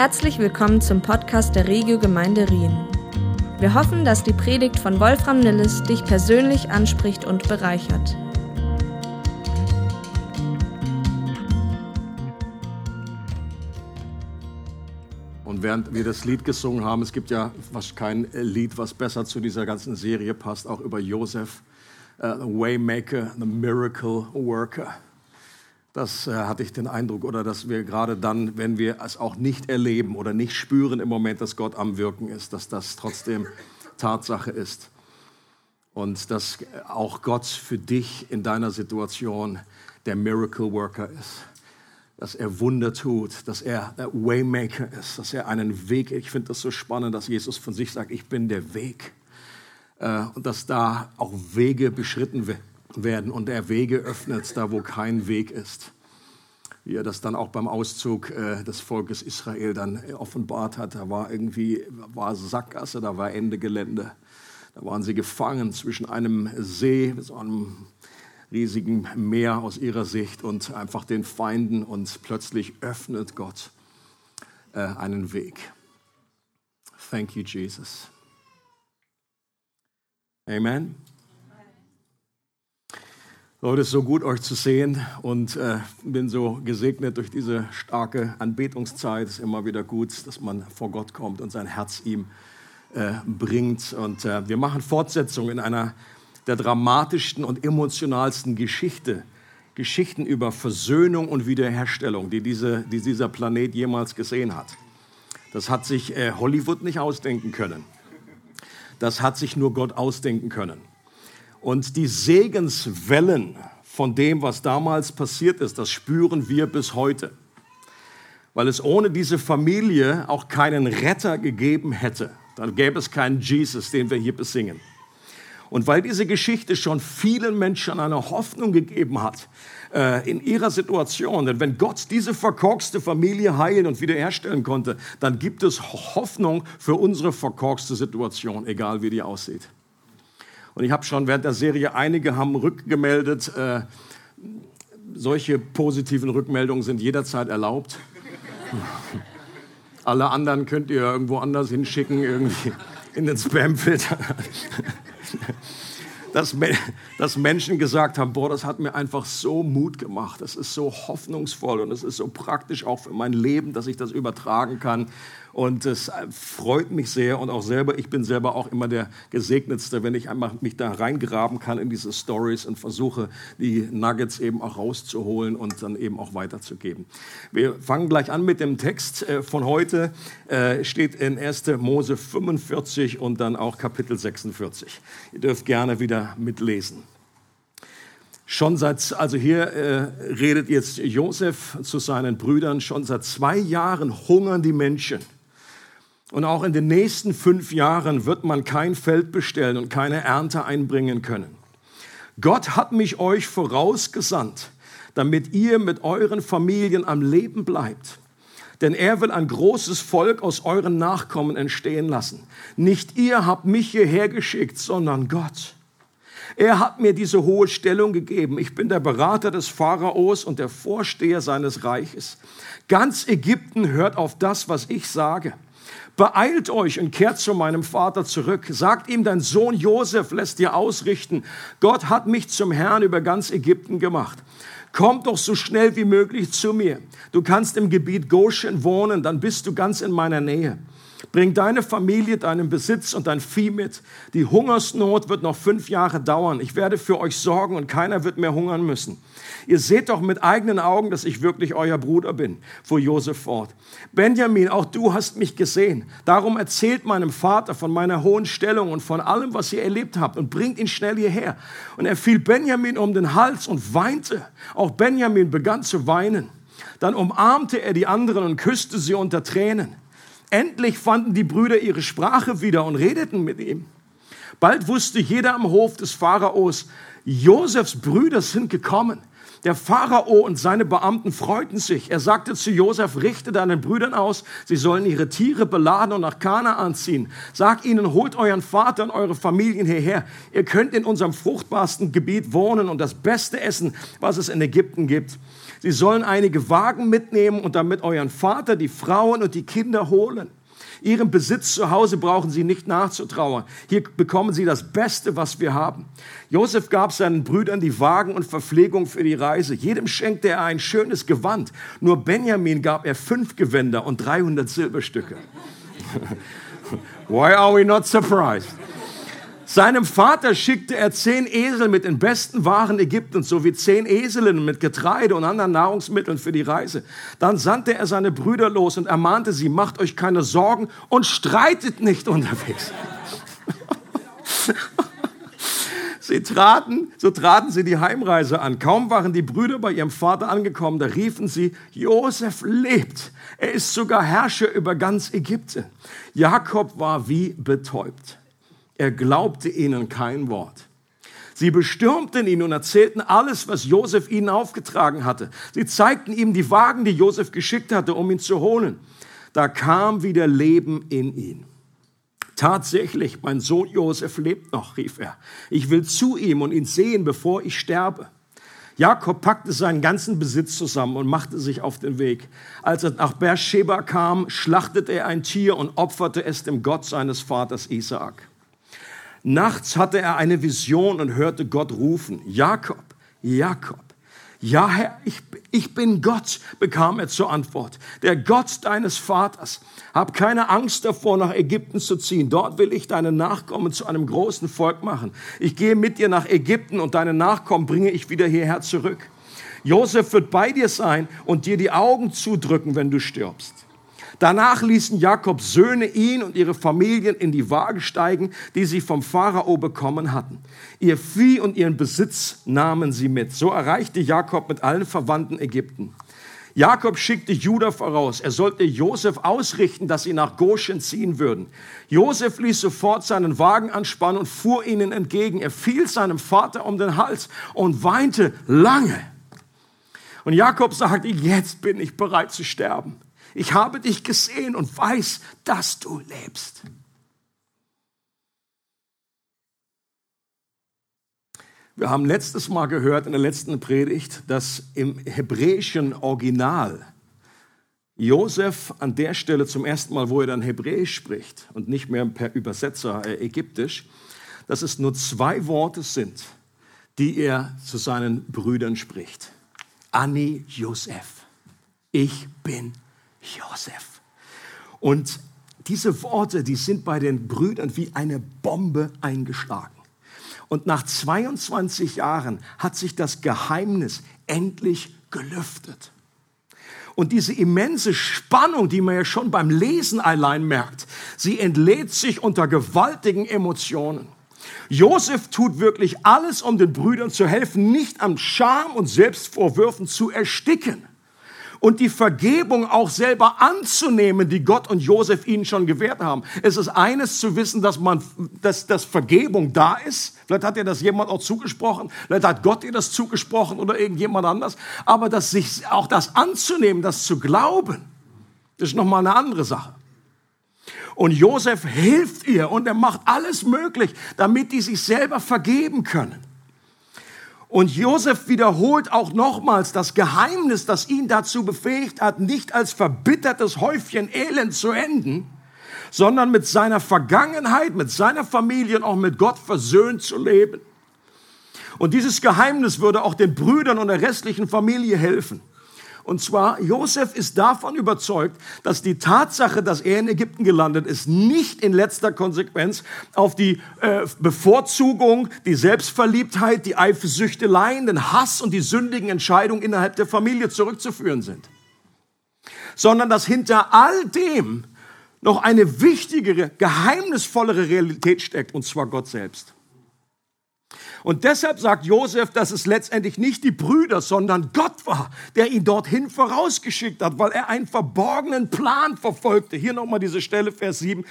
Herzlich willkommen zum Podcast der Regio Gemeinde Rien. Wir hoffen, dass die Predigt von Wolfram Nilles dich persönlich anspricht und bereichert. Und während wir das Lied gesungen haben, es gibt ja fast kein Lied, was besser zu dieser ganzen Serie passt, auch über Josef, uh, the Waymaker, the Miracle Worker. Das äh, hatte ich den Eindruck, oder dass wir gerade dann, wenn wir es auch nicht erleben oder nicht spüren im Moment, dass Gott am Wirken ist, dass das trotzdem Tatsache ist. Und dass auch Gott für dich in deiner Situation der Miracle Worker ist. Dass er Wunder tut, dass er der Waymaker ist, dass er einen Weg, ich finde das so spannend, dass Jesus von sich sagt, ich bin der Weg. Äh, und dass da auch Wege beschritten werden werden und er Wege öffnet, da wo kein Weg ist. Wie er das dann auch beim Auszug äh, des Volkes Israel dann offenbart hat. Da war irgendwie war Sackgasse, da war Ende Gelände. Da waren sie gefangen zwischen einem See, so einem riesigen Meer aus ihrer Sicht und einfach den Feinden und plötzlich öffnet Gott äh, einen Weg. Thank you, Jesus. Amen. Leute, es ist so gut, euch zu sehen und äh, bin so gesegnet durch diese starke Anbetungszeit. Es ist immer wieder gut, dass man vor Gott kommt und sein Herz ihm äh, bringt. Und äh, wir machen Fortsetzung in einer der dramatischsten und emotionalsten Geschichte, Geschichten über Versöhnung und Wiederherstellung, die, diese, die dieser Planet jemals gesehen hat. Das hat sich äh, Hollywood nicht ausdenken können. Das hat sich nur Gott ausdenken können. Und die Segenswellen von dem, was damals passiert ist, das spüren wir bis heute. Weil es ohne diese Familie auch keinen Retter gegeben hätte. Dann gäbe es keinen Jesus, den wir hier besingen. Und weil diese Geschichte schon vielen Menschen eine Hoffnung gegeben hat äh, in ihrer Situation, denn wenn Gott diese verkorkste Familie heilen und wiederherstellen konnte, dann gibt es Hoffnung für unsere verkorkste Situation, egal wie die aussieht. Und ich habe schon während der Serie, einige haben rückgemeldet, äh, solche positiven Rückmeldungen sind jederzeit erlaubt. Alle anderen könnt ihr irgendwo anders hinschicken, irgendwie in den Spamfilter. dass, dass Menschen gesagt haben, boah, das hat mir einfach so Mut gemacht, das ist so hoffnungsvoll und es ist so praktisch auch für mein Leben, dass ich das übertragen kann. Und es freut mich sehr und auch selber, ich bin selber auch immer der Gesegnetste, wenn ich einmal mich da reingraben kann in diese Stories und versuche, die Nuggets eben auch rauszuholen und dann eben auch weiterzugeben. Wir fangen gleich an mit dem Text äh, von heute. Äh, steht in 1. Mose 45 und dann auch Kapitel 46. Ihr dürft gerne wieder mitlesen. Schon seit, also hier äh, redet jetzt Josef zu seinen Brüdern, schon seit zwei Jahren hungern die Menschen. Und auch in den nächsten fünf Jahren wird man kein Feld bestellen und keine Ernte einbringen können. Gott hat mich euch vorausgesandt, damit ihr mit euren Familien am Leben bleibt. Denn er will ein großes Volk aus euren Nachkommen entstehen lassen. Nicht ihr habt mich hierher geschickt, sondern Gott. Er hat mir diese hohe Stellung gegeben. Ich bin der Berater des Pharaos und der Vorsteher seines Reiches. Ganz Ägypten hört auf das, was ich sage. Beeilt euch und kehrt zu meinem Vater zurück. Sagt ihm, dein Sohn Josef lässt dir ausrichten. Gott hat mich zum Herrn über ganz Ägypten gemacht. Komm doch so schnell wie möglich zu mir. Du kannst im Gebiet Goshen wohnen, dann bist du ganz in meiner Nähe. Bring deine Familie, deinen Besitz und dein Vieh mit. Die Hungersnot wird noch fünf Jahre dauern. Ich werde für euch sorgen und keiner wird mehr hungern müssen. Ihr seht doch mit eigenen Augen, dass ich wirklich euer Bruder bin, fuhr Josef fort. Benjamin, auch du hast mich gesehen. Darum erzählt meinem Vater von meiner hohen Stellung und von allem, was ihr erlebt habt und bringt ihn schnell hierher. Und er fiel Benjamin um den Hals und weinte. Auch Benjamin begann zu weinen. Dann umarmte er die anderen und küsste sie unter Tränen. Endlich fanden die Brüder ihre Sprache wieder und redeten mit ihm. Bald wusste jeder am Hof des Pharaos, Josefs Brüder sind gekommen. Der Pharao und seine Beamten freuten sich. Er sagte zu Josef, richte deinen Brüdern aus, sie sollen ihre Tiere beladen und nach Kanaan ziehen. Sag ihnen, holt euren Vater und eure Familien hierher. Ihr könnt in unserem fruchtbarsten Gebiet wohnen und das Beste essen, was es in Ägypten gibt. Sie sollen einige Wagen mitnehmen und damit euren Vater, die Frauen und die Kinder holen. Ihrem Besitz zu Hause brauchen sie nicht nachzutrauern. Hier bekommen sie das Beste, was wir haben. Josef gab seinen Brüdern die Wagen und Verpflegung für die Reise. Jedem schenkte er ein schönes Gewand. Nur Benjamin gab er fünf Gewänder und 300 Silberstücke. Why are we not surprised? Seinem Vater schickte er zehn Esel mit den besten Waren Ägyptens sowie zehn Eselinnen mit Getreide und anderen Nahrungsmitteln für die Reise. Dann sandte er seine Brüder los und ermahnte sie, macht euch keine Sorgen und streitet nicht unterwegs. Sie traten, so traten sie die Heimreise an. Kaum waren die Brüder bei ihrem Vater angekommen, da riefen sie, Josef lebt. Er ist sogar Herrscher über ganz Ägypten. Jakob war wie betäubt. Er glaubte ihnen kein Wort. Sie bestürmten ihn und erzählten alles, was Josef ihnen aufgetragen hatte. Sie zeigten ihm die Wagen, die Josef geschickt hatte, um ihn zu holen. Da kam wieder Leben in ihn. Tatsächlich, mein Sohn Josef lebt noch, rief er. Ich will zu ihm und ihn sehen, bevor ich sterbe. Jakob packte seinen ganzen Besitz zusammen und machte sich auf den Weg. Als er nach Beersheba kam, schlachtete er ein Tier und opferte es dem Gott seines Vaters Isaak. Nachts hatte er eine Vision und hörte Gott rufen, Jakob, Jakob. Ja, Herr, ich, ich bin Gott, bekam er zur Antwort, der Gott deines Vaters. Hab keine Angst davor, nach Ägypten zu ziehen. Dort will ich deine Nachkommen zu einem großen Volk machen. Ich gehe mit dir nach Ägypten und deine Nachkommen bringe ich wieder hierher zurück. Josef wird bei dir sein und dir die Augen zudrücken, wenn du stirbst. Danach ließen Jakobs Söhne ihn und ihre Familien in die Waage steigen, die sie vom Pharao bekommen hatten. Ihr Vieh und ihren Besitz nahmen sie mit. So erreichte Jakob mit allen Verwandten Ägypten. Jakob schickte Judah voraus. Er sollte Josef ausrichten, dass sie nach Goshen ziehen würden. Josef ließ sofort seinen Wagen anspannen und fuhr ihnen entgegen. Er fiel seinem Vater um den Hals und weinte lange. Und Jakob sagte, jetzt bin ich bereit zu sterben. Ich habe dich gesehen und weiß, dass du lebst. Wir haben letztes Mal gehört in der letzten Predigt, dass im hebräischen Original Josef an der Stelle zum ersten Mal, wo er dann Hebräisch spricht und nicht mehr per Übersetzer äh, Ägyptisch, dass es nur zwei Worte sind, die er zu seinen Brüdern spricht. Ani Josef. Ich bin Josef. Und diese Worte, die sind bei den Brüdern wie eine Bombe eingeschlagen. Und nach 22 Jahren hat sich das Geheimnis endlich gelüftet. Und diese immense Spannung, die man ja schon beim Lesen allein merkt, sie entlädt sich unter gewaltigen Emotionen. Josef tut wirklich alles, um den Brüdern zu helfen, nicht am Scham und Selbstvorwürfen zu ersticken und die Vergebung auch selber anzunehmen, die Gott und Josef ihnen schon gewährt haben. Es ist eines zu wissen, dass man, dass, dass Vergebung da ist. Vielleicht hat dir das jemand auch zugesprochen. Vielleicht hat Gott dir das zugesprochen oder irgendjemand anders. Aber dass sich auch das anzunehmen, das zu glauben, ist nochmal eine andere Sache. Und Josef hilft ihr und er macht alles möglich, damit die sich selber vergeben können. Und Josef wiederholt auch nochmals das Geheimnis, das ihn dazu befähigt hat, nicht als verbittertes Häufchen Elend zu enden, sondern mit seiner Vergangenheit, mit seiner Familie und auch mit Gott versöhnt zu leben. Und dieses Geheimnis würde auch den Brüdern und der restlichen Familie helfen. Und zwar, Josef ist davon überzeugt, dass die Tatsache, dass er in Ägypten gelandet ist, nicht in letzter Konsequenz auf die äh, Bevorzugung, die Selbstverliebtheit, die Eifersüchteleien, den Hass und die sündigen Entscheidungen innerhalb der Familie zurückzuführen sind. Sondern dass hinter all dem noch eine wichtigere, geheimnisvollere Realität steckt, und zwar Gott selbst. Und deshalb sagt Josef, dass es letztendlich nicht die Brüder, sondern Gott war, der ihn dorthin vorausgeschickt hat, weil er einen verborgenen Plan verfolgte. Hier nochmal diese Stelle, Vers 7.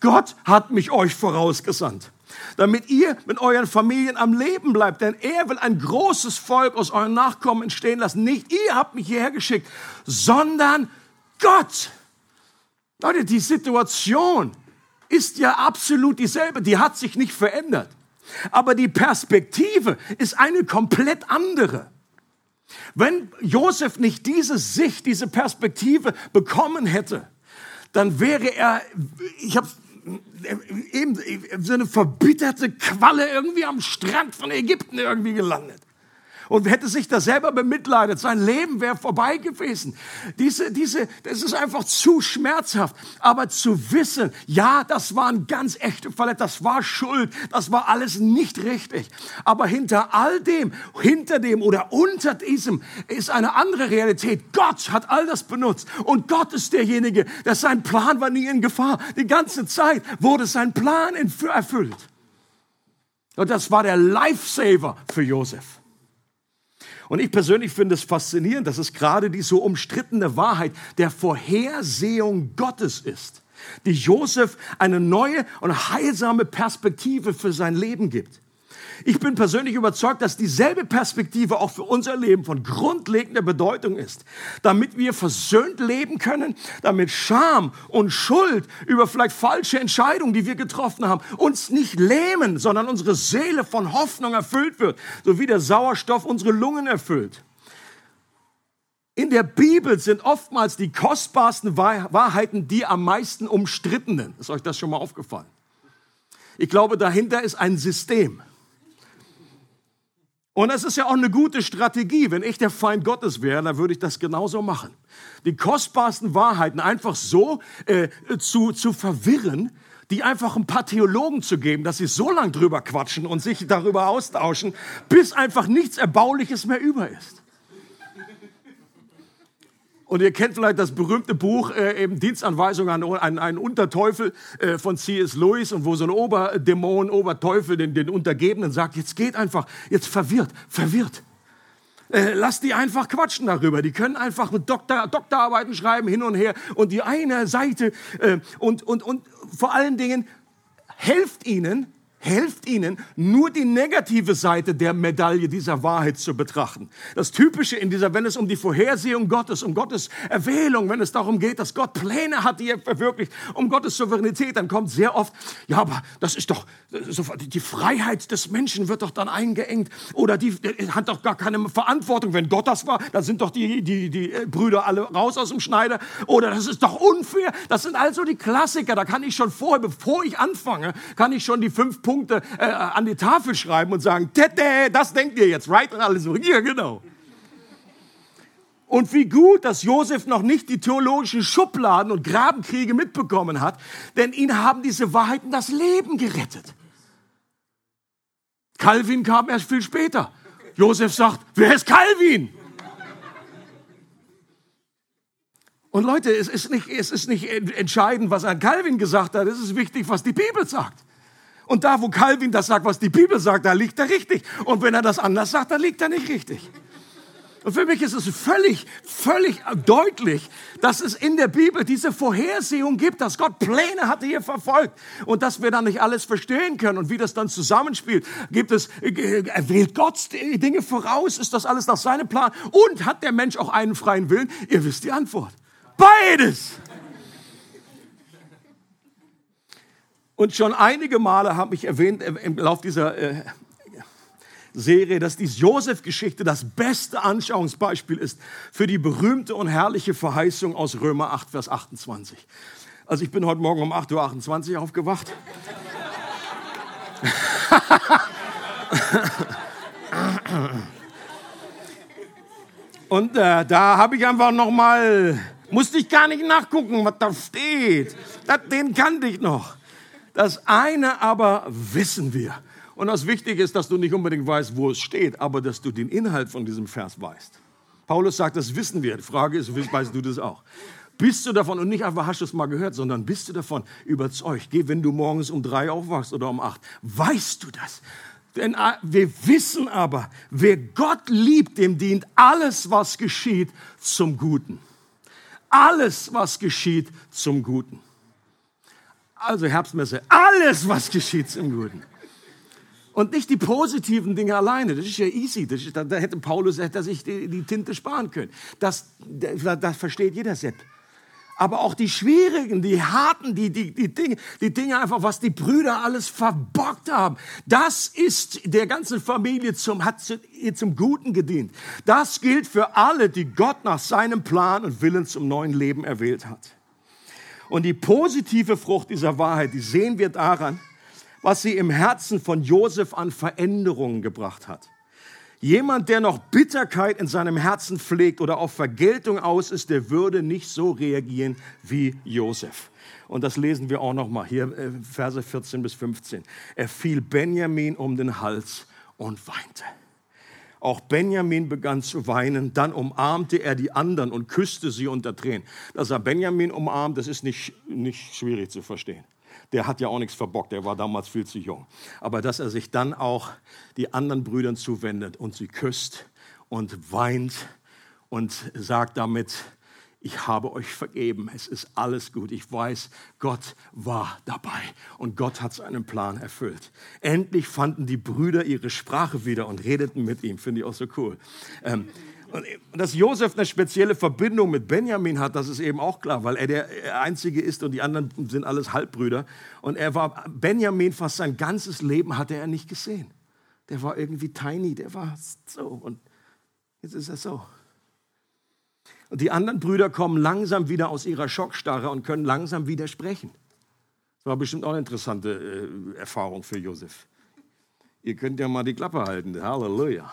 Gott hat mich euch vorausgesandt, damit ihr mit euren Familien am Leben bleibt, denn er will ein großes Volk aus euren Nachkommen entstehen lassen. Nicht ihr habt mich hierher geschickt, sondern Gott. Leute, die Situation ist ja absolut dieselbe, die hat sich nicht verändert. Aber die Perspektive ist eine komplett andere. Wenn Josef nicht diese Sicht, diese Perspektive bekommen hätte, dann wäre er, ich habe eben so eine verbitterte Qualle irgendwie am Strand von Ägypten irgendwie gelandet und hätte sich da selber bemitleidet. Sein Leben wäre vorbei gewesen. Diese, diese, das ist einfach zu schmerzhaft. Aber zu wissen, ja, das waren ganz echte Fälle, das war Schuld, das war alles nicht richtig. Aber hinter all dem, hinter dem oder unter diesem ist eine andere Realität. Gott hat all das benutzt und Gott ist derjenige, der sein Plan war nie in Gefahr. Die ganze Zeit wurde sein Plan erfüllt. Und das war der Lifesaver für Josef. Und ich persönlich finde es faszinierend, dass es gerade die so umstrittene Wahrheit der Vorhersehung Gottes ist, die Josef eine neue und heilsame Perspektive für sein Leben gibt. Ich bin persönlich überzeugt, dass dieselbe Perspektive auch für unser Leben von grundlegender Bedeutung ist, damit wir versöhnt leben können, damit Scham und Schuld über vielleicht falsche Entscheidungen, die wir getroffen haben, uns nicht lähmen, sondern unsere Seele von Hoffnung erfüllt wird, so wie der Sauerstoff unsere Lungen erfüllt. In der Bibel sind oftmals die kostbarsten Wahrheiten die am meisten umstrittenen. Ist euch das schon mal aufgefallen? Ich glaube, dahinter ist ein System. Und das ist ja auch eine gute Strategie. Wenn ich der Feind Gottes wäre, dann würde ich das genauso machen. Die kostbarsten Wahrheiten einfach so äh, zu, zu verwirren, die einfach ein paar Theologen zu geben, dass sie so lange drüber quatschen und sich darüber austauschen, bis einfach nichts Erbauliches mehr über ist. Und ihr kennt vielleicht das berühmte Buch äh, eben Dienstanweisung an, an einen Unterteufel äh, von C.S. Lewis und wo so ein Oberdämon, Oberteufel den, den Untergebenen sagt, jetzt geht einfach, jetzt verwirrt, verwirrt. Äh, lass die einfach quatschen darüber. Die können einfach mit Doktor, Doktorarbeiten schreiben hin und her und die eine Seite äh, und, und, und vor allen Dingen helft ihnen, helft ihnen, nur die negative Seite der Medaille dieser Wahrheit zu betrachten. Das Typische in dieser, wenn es um die Vorhersehung Gottes, um Gottes Erwählung, wenn es darum geht, dass Gott Pläne hat, die er verwirklicht, um Gottes Souveränität, dann kommt sehr oft, ja, aber das ist doch, die Freiheit des Menschen wird doch dann eingeengt oder die, hat doch gar keine Verantwortung. Wenn Gott das war, dann sind doch die, die, die Brüder alle raus aus dem Schneider oder das ist doch unfair. Das sind also die Klassiker. Da kann ich schon vorher, bevor ich anfange, kann ich schon die fünf Punkte Punkte äh, an die Tafel schreiben und sagen, Tete, das denkt ihr jetzt, right? Und alle so, ja, genau. Und wie gut, dass Josef noch nicht die theologischen Schubladen und Grabenkriege mitbekommen hat, denn ihn haben diese Wahrheiten das Leben gerettet. Calvin kam erst viel später. Josef sagt, wer ist Calvin? Und Leute, es ist nicht, es ist nicht entscheidend, was ein Calvin gesagt hat, es ist wichtig, was die Bibel sagt. Und da, wo Calvin das sagt, was die Bibel sagt, da liegt er richtig. Und wenn er das anders sagt, dann liegt er nicht richtig. Und für mich ist es völlig, völlig deutlich, dass es in der Bibel diese Vorhersehung gibt, dass Gott Pläne hatte hier verfolgt und dass wir dann nicht alles verstehen können und wie das dann zusammenspielt. Gibt es, äh, wählt Gott Dinge voraus? Ist das alles nach seinem Plan? Und hat der Mensch auch einen freien Willen? Ihr wisst die Antwort. Beides! Und schon einige Male habe ich erwähnt äh, im Lauf dieser äh, Serie, dass die Josef-Geschichte das beste Anschauungsbeispiel ist für die berühmte und herrliche Verheißung aus Römer 8, Vers 28. Also ich bin heute Morgen um 8.28 Uhr aufgewacht. Und äh, da habe ich einfach noch mal, musste ich gar nicht nachgucken, was da steht. Das, den kannte ich noch. Das eine aber wissen wir. Und das Wichtige ist, dass du nicht unbedingt weißt, wo es steht, aber dass du den Inhalt von diesem Vers weißt. Paulus sagt, das wissen wir. Die Frage ist, weißt du das auch? Bist du davon, und nicht einfach hast du es mal gehört, sondern bist du davon überzeugt? Geh, wenn du morgens um drei aufwachst oder um acht, weißt du das? Denn äh, wir wissen aber, wer Gott liebt, dem dient alles, was geschieht, zum Guten. Alles, was geschieht, zum Guten. Also Herbstmesse, alles, was geschieht, im Guten. Und nicht die positiven Dinge alleine. Das ist ja easy. Ist, da, da, hätte Paulus hätte sich die, die, Tinte sparen können. Das, das, das versteht jeder Sepp. aber auch die schwierigen, die harten, die, die, die, Dinge, die Dinge einfach, was die Brüder alles verbockt haben. Das ist der ganzen Familie zum, hat ihr zum Guten gedient. Das gilt für alle, die Gott nach seinem Plan und Willen zum neuen Leben erwählt hat. Und die positive Frucht dieser Wahrheit, die sehen wir daran, was sie im Herzen von Josef an Veränderungen gebracht hat. Jemand, der noch Bitterkeit in seinem Herzen pflegt oder auf Vergeltung aus ist, der würde nicht so reagieren wie Josef. Und das lesen wir auch noch mal hier, äh, Verse 14 bis 15. Er fiel Benjamin um den Hals und weinte. Auch Benjamin begann zu weinen, dann umarmte er die anderen und küsste sie unter Tränen. Dass er Benjamin umarmt, das ist nicht, nicht schwierig zu verstehen der hat ja auch nichts verbockt, der war damals viel zu jung. Aber dass er sich dann auch die anderen Brüdern zuwendet und sie küsst und weint und sagt damit, ich habe euch vergeben, es ist alles gut. Ich weiß, Gott war dabei und Gott hat seinen Plan erfüllt. Endlich fanden die Brüder ihre Sprache wieder und redeten mit ihm. Finde ich auch so cool. Ähm, und dass Josef eine spezielle Verbindung mit Benjamin hat, das ist eben auch klar, weil er der Einzige ist und die anderen sind alles Halbbrüder. Und er war, Benjamin fast sein ganzes Leben hatte er nicht gesehen. Der war irgendwie tiny, der war so und jetzt ist er so. Und die anderen Brüder kommen langsam wieder aus ihrer Schockstarre und können langsam widersprechen. Das war bestimmt auch eine interessante äh, Erfahrung für Josef. Ihr könnt ja mal die Klappe halten. Halleluja.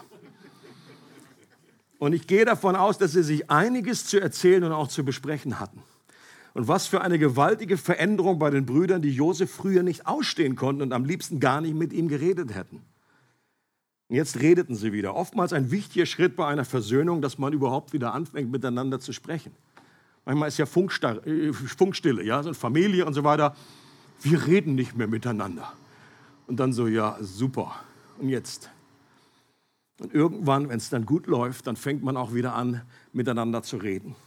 Und ich gehe davon aus, dass sie sich einiges zu erzählen und auch zu besprechen hatten. Und was für eine gewaltige Veränderung bei den Brüdern, die Josef früher nicht ausstehen konnten und am liebsten gar nicht mit ihm geredet hätten. Und jetzt redeten sie wieder. Oftmals ein wichtiger Schritt bei einer Versöhnung, dass man überhaupt wieder anfängt, miteinander zu sprechen. Manchmal ist ja äh, Funkstille, ja, so Familie und so weiter. Wir reden nicht mehr miteinander. Und dann so, ja, super. Und jetzt? Und irgendwann, wenn es dann gut läuft, dann fängt man auch wieder an, miteinander zu reden.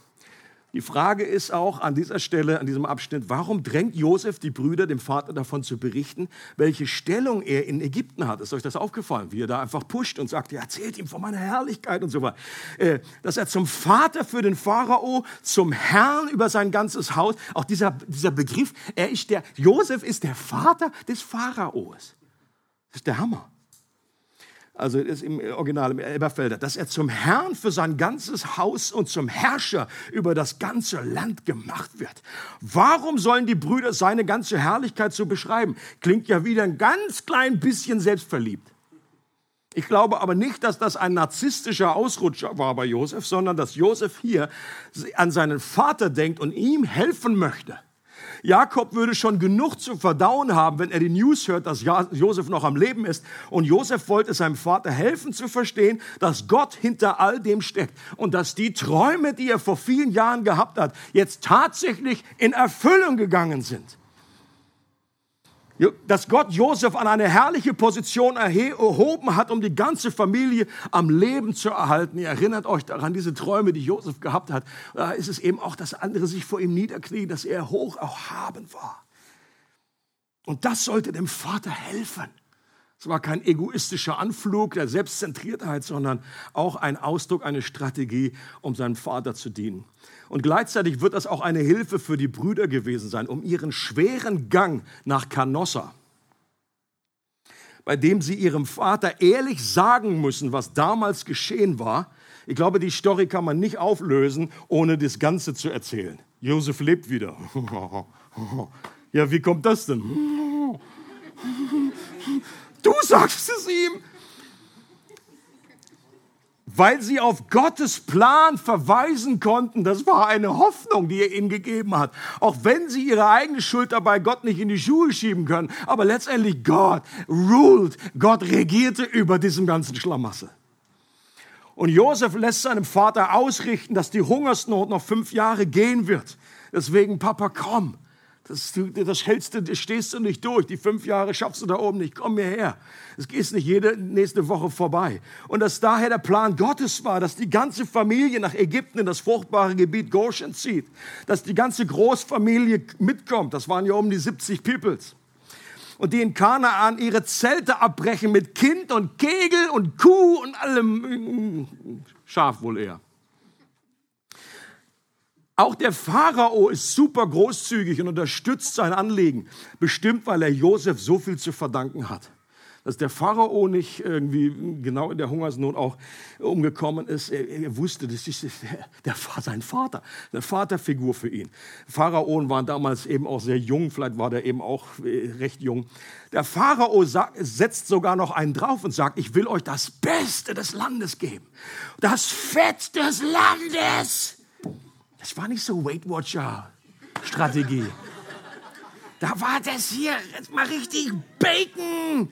Die Frage ist auch an dieser Stelle, an diesem Abschnitt, warum drängt Josef die Brüder, dem Vater davon zu berichten, welche Stellung er in Ägypten hat? Ist euch das aufgefallen, wie er da einfach pusht und sagt, er erzählt ihm von meiner Herrlichkeit und so weiter. Äh, dass er zum Vater für den Pharao, zum Herrn über sein ganzes Haus, auch dieser, dieser Begriff, er ist der, Josef ist der Vater des Pharaos. Das ist der Hammer also ist im Original im Elberfelder, dass er zum Herrn für sein ganzes Haus und zum Herrscher über das ganze Land gemacht wird. Warum sollen die Brüder seine ganze Herrlichkeit so beschreiben? Klingt ja wieder ein ganz klein bisschen selbstverliebt. Ich glaube aber nicht, dass das ein narzisstischer Ausrutscher war bei Josef, sondern dass Josef hier an seinen Vater denkt und ihm helfen möchte. Jakob würde schon genug zu verdauen haben, wenn er die News hört, dass Josef noch am Leben ist. Und Josef wollte seinem Vater helfen zu verstehen, dass Gott hinter all dem steckt und dass die Träume, die er vor vielen Jahren gehabt hat, jetzt tatsächlich in Erfüllung gegangen sind dass Gott Josef an eine herrliche Position erhoben hat, um die ganze Familie am Leben zu erhalten. Ihr erinnert euch daran, diese Träume, die Josef gehabt hat. Da ist es eben auch, dass andere sich vor ihm niederknien, dass er hoch erhaben war. Und das sollte dem Vater helfen. Es war kein egoistischer Anflug der Selbstzentriertheit, sondern auch ein Ausdruck, eine Strategie, um seinem Vater zu dienen. Und gleichzeitig wird das auch eine Hilfe für die Brüder gewesen sein, um ihren schweren Gang nach Canossa, bei dem sie ihrem Vater ehrlich sagen müssen, was damals geschehen war. Ich glaube, die Story kann man nicht auflösen, ohne das Ganze zu erzählen. Josef lebt wieder. Ja, wie kommt das denn? Du sagst es ihm weil sie auf Gottes Plan verweisen konnten. Das war eine Hoffnung, die er ihnen gegeben hat. Auch wenn sie ihre eigene Schuld dabei Gott nicht in die Schuhe schieben können. Aber letztendlich Gott ruled. Gott regierte über diesem ganzen Schlamassel. Und Josef lässt seinem Vater ausrichten, dass die Hungersnot noch fünf Jahre gehen wird. Deswegen, Papa, komm. Das, das hältst du, das stehst du nicht durch. Die fünf Jahre schaffst du da oben nicht. Komm mir her. Es ist nicht jede nächste Woche vorbei. Und dass daher der Plan Gottes war, dass die ganze Familie nach Ägypten in das fruchtbare Gebiet Goshen zieht. Dass die ganze Großfamilie mitkommt. Das waren ja um die 70 Peoples. Und die in Kanaan ihre Zelte abbrechen mit Kind und Kegel und Kuh und allem. Schaf wohl eher. Auch der Pharao ist super großzügig und unterstützt sein Anliegen, bestimmt weil er Josef so viel zu verdanken hat dass der Pharao nicht irgendwie genau in der Hungersnot auch umgekommen ist. Er, er wusste, das ist der, der, sein Vater, eine Vaterfigur für ihn. Pharaonen waren damals eben auch sehr jung, vielleicht war der eben auch äh, recht jung. Der Pharao sagt, setzt sogar noch einen drauf und sagt, ich will euch das Beste des Landes geben. Das Fett des Landes. Das war nicht so Weight Watcher Strategie. Da war das hier jetzt mal richtig Bacon.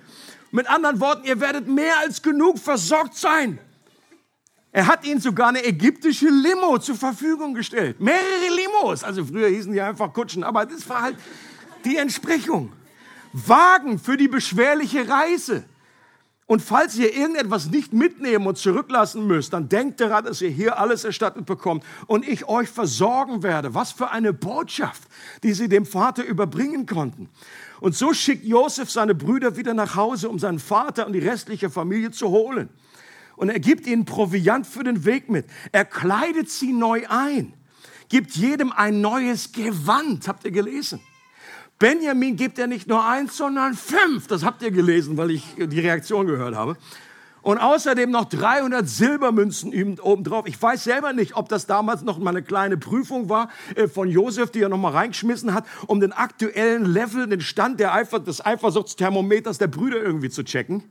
Mit anderen Worten, ihr werdet mehr als genug versorgt sein. Er hat ihnen sogar eine ägyptische Limo zur Verfügung gestellt. Mehrere Limos. Also früher hießen die einfach Kutschen, aber das war halt die Entsprechung. Wagen für die beschwerliche Reise. Und falls ihr irgendetwas nicht mitnehmen und zurücklassen müsst, dann denkt daran, dass ihr hier alles erstattet bekommt und ich euch versorgen werde. Was für eine Botschaft, die sie dem Vater überbringen konnten. Und so schickt Josef seine Brüder wieder nach Hause, um seinen Vater und die restliche Familie zu holen. Und er gibt ihnen Proviant für den Weg mit. Er kleidet sie neu ein, gibt jedem ein neues Gewand. Habt ihr gelesen? Benjamin gibt er nicht nur eins, sondern fünf. Das habt ihr gelesen, weil ich die Reaktion gehört habe und außerdem noch 300 Silbermünzen obendrauf. Ich weiß selber nicht, ob das damals noch mal eine kleine Prüfung war äh, von Josef, die er noch mal reingeschmissen hat, um den aktuellen Level, den Stand der Eifer, des Eifersuchtsthermometers der Brüder irgendwie zu checken.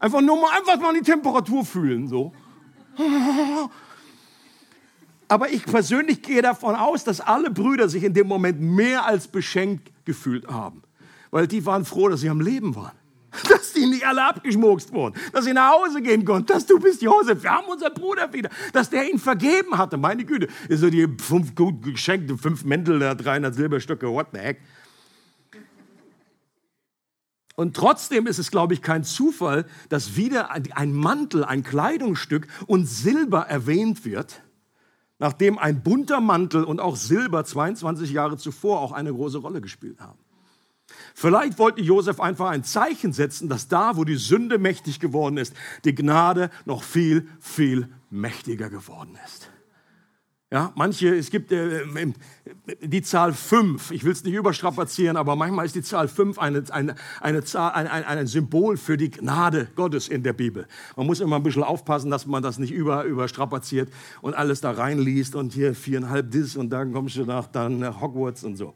Einfach nur mal, einfach mal die Temperatur fühlen, so. Aber ich persönlich gehe davon aus, dass alle Brüder sich in dem Moment mehr als beschenkt gefühlt haben. Weil die waren froh, dass sie am Leben waren. dass die nicht alle abgeschmokst wurden, dass sie nach Hause gehen konnten, dass du bist Josef, wir haben unseren Bruder wieder, dass der ihn vergeben hatte, meine Güte, ist so die fünf gut geschenkte, fünf Mäntel, 300 Silberstücke, what the heck. Und trotzdem ist es, glaube ich, kein Zufall, dass wieder ein Mantel, ein Kleidungsstück und Silber erwähnt wird, nachdem ein bunter Mantel und auch Silber 22 Jahre zuvor auch eine große Rolle gespielt haben. Vielleicht wollte Josef einfach ein Zeichen setzen, dass da, wo die Sünde mächtig geworden ist, die Gnade noch viel, viel mächtiger geworden ist. Ja, manche, es gibt äh, die Zahl fünf. ich will es nicht überstrapazieren, aber manchmal ist die Zahl fünf eine, eine, eine Zahl, ein, ein, ein Symbol für die Gnade Gottes in der Bibel. Man muss immer ein bisschen aufpassen, dass man das nicht über, überstrapaziert und alles da reinliest und hier viereinhalb das und dann kommst du nach dann Hogwarts und so.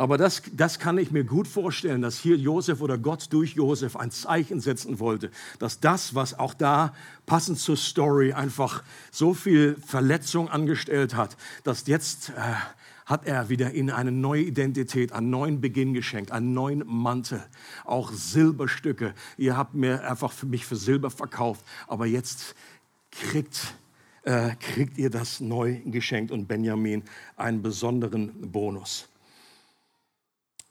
Aber das, das kann ich mir gut vorstellen, dass hier Josef oder Gott durch Josef ein Zeichen setzen wollte, dass das, was auch da passend zur Story einfach so viel Verletzung angestellt hat, dass jetzt äh, hat er wieder ihnen eine neue Identität, einen neuen Beginn geschenkt, einen neuen Mantel, auch Silberstücke. Ihr habt mir einfach für mich für Silber verkauft, aber jetzt kriegt äh, kriegt ihr das neu geschenkt und Benjamin einen besonderen Bonus.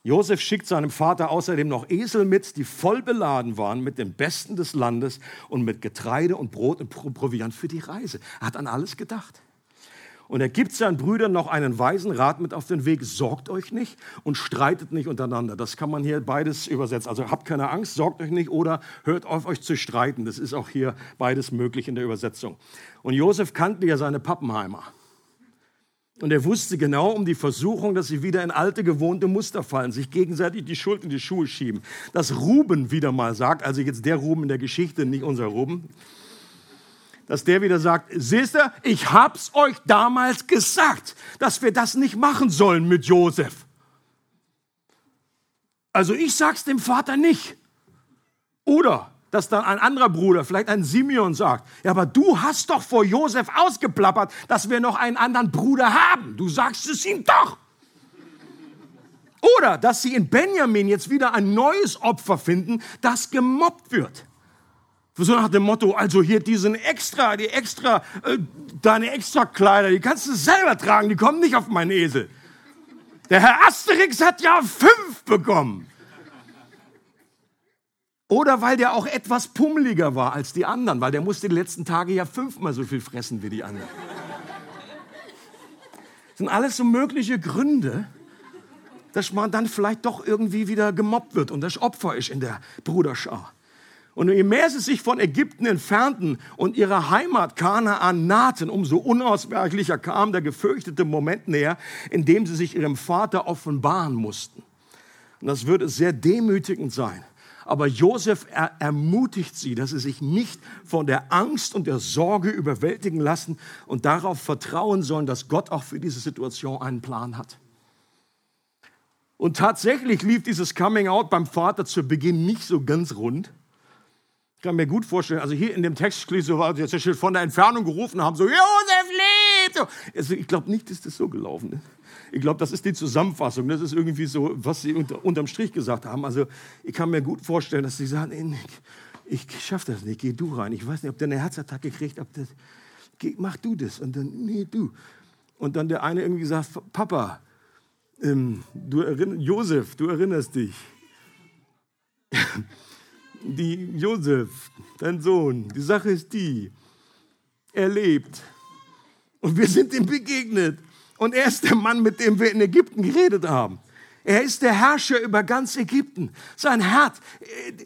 Josef schickt seinem Vater außerdem noch Esel mit, die voll beladen waren mit dem Besten des Landes und mit Getreide und Brot und Proviant für die Reise. Er hat an alles gedacht. Und er gibt seinen Brüdern noch einen weisen Rat mit auf den Weg. Sorgt euch nicht und streitet nicht untereinander. Das kann man hier beides übersetzen. Also habt keine Angst, sorgt euch nicht oder hört auf euch zu streiten. Das ist auch hier beides möglich in der Übersetzung. Und Josef kannte ja seine Pappenheimer. Und er wusste genau um die Versuchung, dass sie wieder in alte gewohnte Muster fallen, sich gegenseitig die Schuld in die Schuhe schieben. Dass Ruben wieder mal sagt, also jetzt der Ruben in der Geschichte, nicht unser Ruben, dass der wieder sagt, siehst du, ich hab's euch damals gesagt, dass wir das nicht machen sollen mit Josef. Also ich sag's dem Vater nicht. Oder dass dann ein anderer Bruder, vielleicht ein Simeon sagt, ja, aber du hast doch vor Josef ausgeplappert, dass wir noch einen anderen Bruder haben. Du sagst es ihm doch. Oder dass sie in Benjamin jetzt wieder ein neues Opfer finden, das gemobbt wird. So nach dem Motto, also hier diesen extra, die extra, äh, deine extra Kleider, die kannst du selber tragen, die kommen nicht auf meinen Esel. Der Herr Asterix hat ja fünf bekommen. Oder weil der auch etwas pummeliger war als die anderen, weil der musste die letzten Tage ja fünfmal so viel fressen wie die anderen. Das sind alles so mögliche Gründe, dass man dann vielleicht doch irgendwie wieder gemobbt wird und das Opfer ist in der Bruderschar. Und je mehr sie sich von Ägypten entfernten und ihrer Heimat Kanaan nahten, umso unausweichlicher kam der gefürchtete Moment näher, in dem sie sich ihrem Vater offenbaren mussten. Und das würde sehr demütigend sein. Aber Josef er ermutigt sie, dass sie sich nicht von der Angst und der Sorge überwältigen lassen und darauf vertrauen sollen, dass Gott auch für diese Situation einen Plan hat. Und tatsächlich lief dieses Coming Out beim Vater zu Beginn nicht so ganz rund. Ich kann mir gut vorstellen, also hier in dem Text so war jetzt von der Entfernung gerufen haben, so, Josef lebt! Also ich glaube nicht, dass das so gelaufen ist. Ich glaube, das ist die Zusammenfassung. Das ist irgendwie so, was sie unter, unterm Strich gesagt haben. Also ich kann mir gut vorstellen, dass sie sagen, ey, ich, ich schaffe das nicht, geh du rein. Ich weiß nicht, ob der eine Herzattacke kriegt, ob das, geh, mach du das. Und dann, nee, du. Und dann der eine irgendwie gesagt, Papa, ähm, du erinnerst, Josef, du erinnerst dich die Josef, dein Sohn, die Sache ist die, er lebt und wir sind ihm begegnet und er ist der Mann, mit dem wir in Ägypten geredet haben. Er ist der Herrscher über ganz Ägypten. Sein Herz,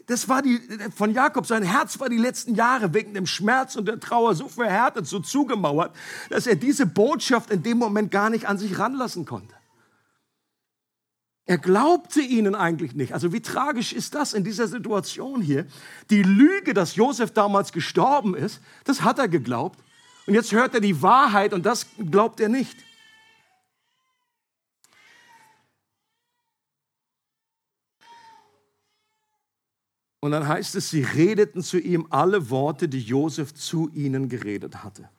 das war die, von Jakob, sein Herz war die letzten Jahre wegen dem Schmerz und der Trauer so verhärtet, so zugemauert, dass er diese Botschaft in dem Moment gar nicht an sich ranlassen konnte. Er glaubte ihnen eigentlich nicht. Also wie tragisch ist das in dieser Situation hier? Die Lüge, dass Josef damals gestorben ist, das hat er geglaubt. Und jetzt hört er die Wahrheit und das glaubt er nicht. Und dann heißt es, sie redeten zu ihm alle Worte, die Josef zu ihnen geredet hatte.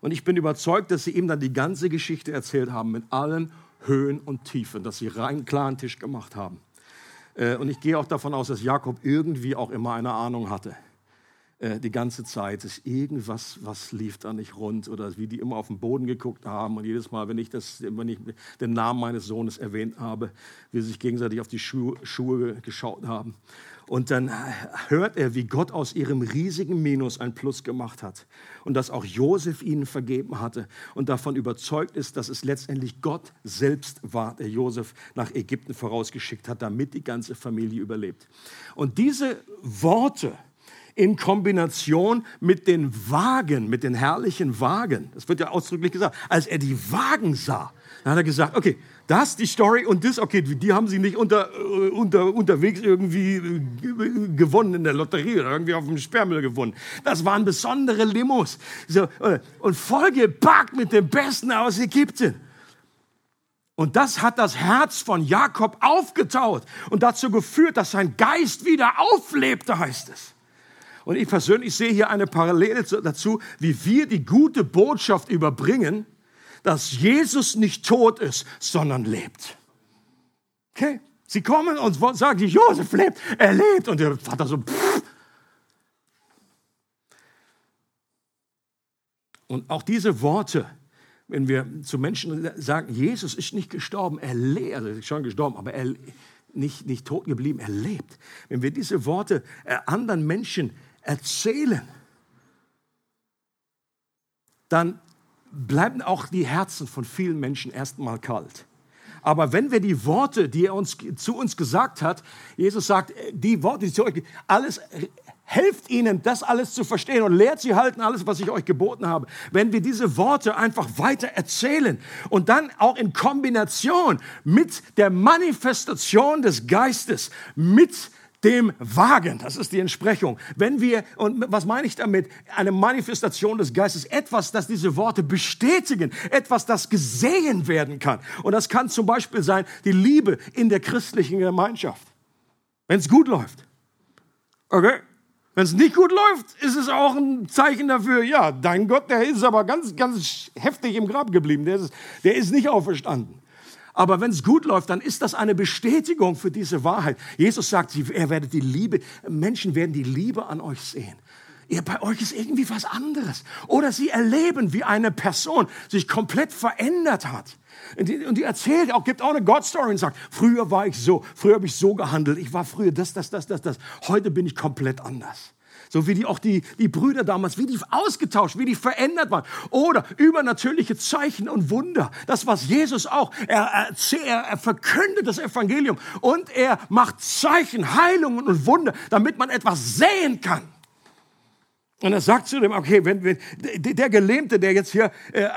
Und ich bin überzeugt, dass sie ihm dann die ganze Geschichte erzählt haben mit allen Höhen und Tiefen, dass sie rein klaren Tisch gemacht haben. Äh, und ich gehe auch davon aus, dass Jakob irgendwie auch immer eine Ahnung hatte. Äh, die ganze Zeit ist irgendwas, was lief da nicht rund oder wie die immer auf den Boden geguckt haben und jedes Mal, wenn ich, das, wenn ich den Namen meines Sohnes erwähnt habe, wie sie sich gegenseitig auf die Schuhe, Schuhe geschaut haben. Und dann hört er, wie Gott aus ihrem riesigen Minus ein Plus gemacht hat und dass auch Josef ihnen vergeben hatte und davon überzeugt ist, dass es letztendlich Gott selbst war, der Josef nach Ägypten vorausgeschickt hat, damit die ganze Familie überlebt. Und diese Worte, in Kombination mit den Wagen, mit den herrlichen Wagen. Das wird ja ausdrücklich gesagt. Als er die Wagen sah, dann hat er gesagt, okay, das die Story und das, okay, die haben sie nicht unter, äh, unter, unterwegs irgendwie äh, gewonnen in der Lotterie oder irgendwie auf dem Sperrmüll gewonnen. Das waren besondere Limos. So, äh, und vollgepackt mit dem Besten aus Ägypten. Und das hat das Herz von Jakob aufgetaut und dazu geführt, dass sein Geist wieder auflebte, heißt es. Und ich persönlich sehe hier eine Parallele dazu, wie wir die gute Botschaft überbringen, dass Jesus nicht tot ist, sondern lebt. Okay? Sie kommen und sagen, Josef lebt, er lebt. Und der Vater so, pff. Und auch diese Worte, wenn wir zu Menschen sagen, Jesus ist nicht gestorben, er lebt, also schon gestorben, aber er nicht, nicht tot geblieben, er lebt. Wenn wir diese Worte äh, anderen Menschen erzählen, dann bleiben auch die Herzen von vielen Menschen erstmal kalt. Aber wenn wir die Worte, die er uns, zu uns gesagt hat, Jesus sagt, die Worte, die zu euch, alles, helft ihnen, das alles zu verstehen und lehrt sie halten alles, was ich euch geboten habe. Wenn wir diese Worte einfach weiter erzählen und dann auch in Kombination mit der Manifestation des Geistes, mit dem Wagen. Das ist die Entsprechung. Wenn wir, und was meine ich damit? Eine Manifestation des Geistes. Etwas, das diese Worte bestätigen. Etwas, das gesehen werden kann. Und das kann zum Beispiel sein, die Liebe in der christlichen Gemeinschaft. Wenn es gut läuft. Okay? Wenn es nicht gut läuft, ist es auch ein Zeichen dafür, ja, dein Gott, der ist aber ganz, ganz heftig im Grab geblieben. Der ist, der ist nicht auferstanden. Aber wenn es gut läuft, dann ist das eine Bestätigung für diese Wahrheit. Jesus sagt, er werdet die Liebe, Menschen werden die Liebe an euch sehen. Ihr, bei euch ist irgendwie was anderes. Oder sie erleben, wie eine Person sich komplett verändert hat. Und die, und die erzählt auch, gibt auch eine God-Story und sagt, früher war ich so, früher habe ich so gehandelt, ich war früher das, das, das, das, das. Heute bin ich komplett anders. So wie die, auch die, die Brüder damals, wie die ausgetauscht, wie die verändert waren. Oder übernatürliche Zeichen und Wunder. Das, was Jesus auch, er, er, er verkündet das Evangelium und er macht Zeichen, Heilungen und Wunder, damit man etwas sehen kann. Und er sagt zu dem, okay, wenn, wenn der Gelähmte, der jetzt hier äh,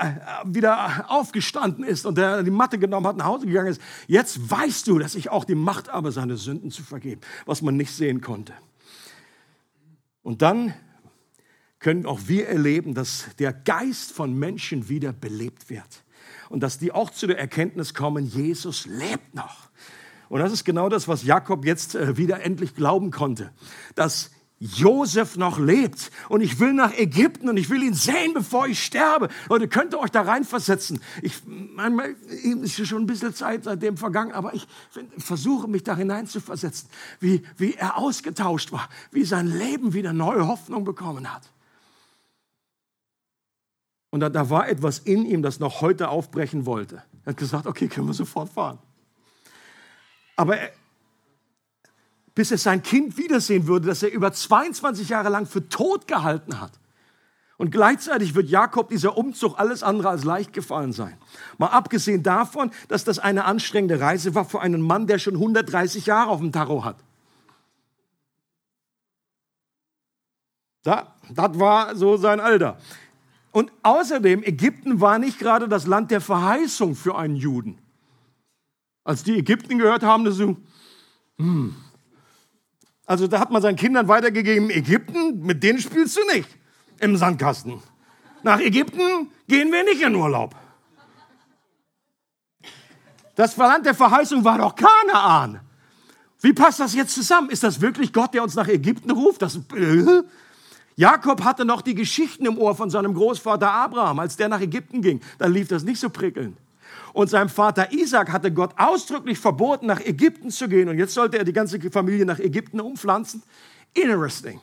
wieder aufgestanden ist und der die Matte genommen hat, nach Hause gegangen ist, jetzt weißt du, dass ich auch die Macht habe, seine Sünden zu vergeben, was man nicht sehen konnte. Und dann können auch wir erleben, dass der Geist von Menschen wieder belebt wird und dass die auch zu der Erkenntnis kommen, Jesus lebt noch. Und das ist genau das, was Jakob jetzt äh, wieder endlich glauben konnte, dass Josef noch lebt und ich will nach Ägypten und ich will ihn sehen, bevor ich sterbe. Leute, könnt ihr euch da reinversetzen? Ich, manchmal ist schon ein bisschen Zeit seitdem vergangen, aber ich versuche mich da hineinzuversetzen, wie, wie er ausgetauscht war, wie sein Leben wieder neue Hoffnung bekommen hat. Und da, da war etwas in ihm, das noch heute aufbrechen wollte. Er hat gesagt, okay, können wir sofort fahren. Aber er, bis er sein Kind wiedersehen würde, das er über 22 Jahre lang für tot gehalten hat. Und gleichzeitig wird Jakob dieser Umzug alles andere als leicht gefallen sein. Mal abgesehen davon, dass das eine anstrengende Reise war für einen Mann, der schon 130 Jahre auf dem Tarot hat. Da, das war so sein Alter. Und außerdem, Ägypten war nicht gerade das Land der Verheißung für einen Juden. Als die Ägypten gehört haben, das so, hm, also da hat man seinen Kindern weitergegeben, Ägypten, mit denen spielst du nicht im Sandkasten. Nach Ägypten gehen wir nicht in Urlaub. Das Land der Verheißung war doch Kanaan. Wie passt das jetzt zusammen? Ist das wirklich Gott, der uns nach Ägypten ruft? Das, äh? Jakob hatte noch die Geschichten im Ohr von seinem Großvater Abraham, als der nach Ägypten ging. Da lief das nicht so prickelnd. Und seinem Vater Isaac hatte Gott ausdrücklich verboten, nach Ägypten zu gehen. Und jetzt sollte er die ganze Familie nach Ägypten umpflanzen. Interesting.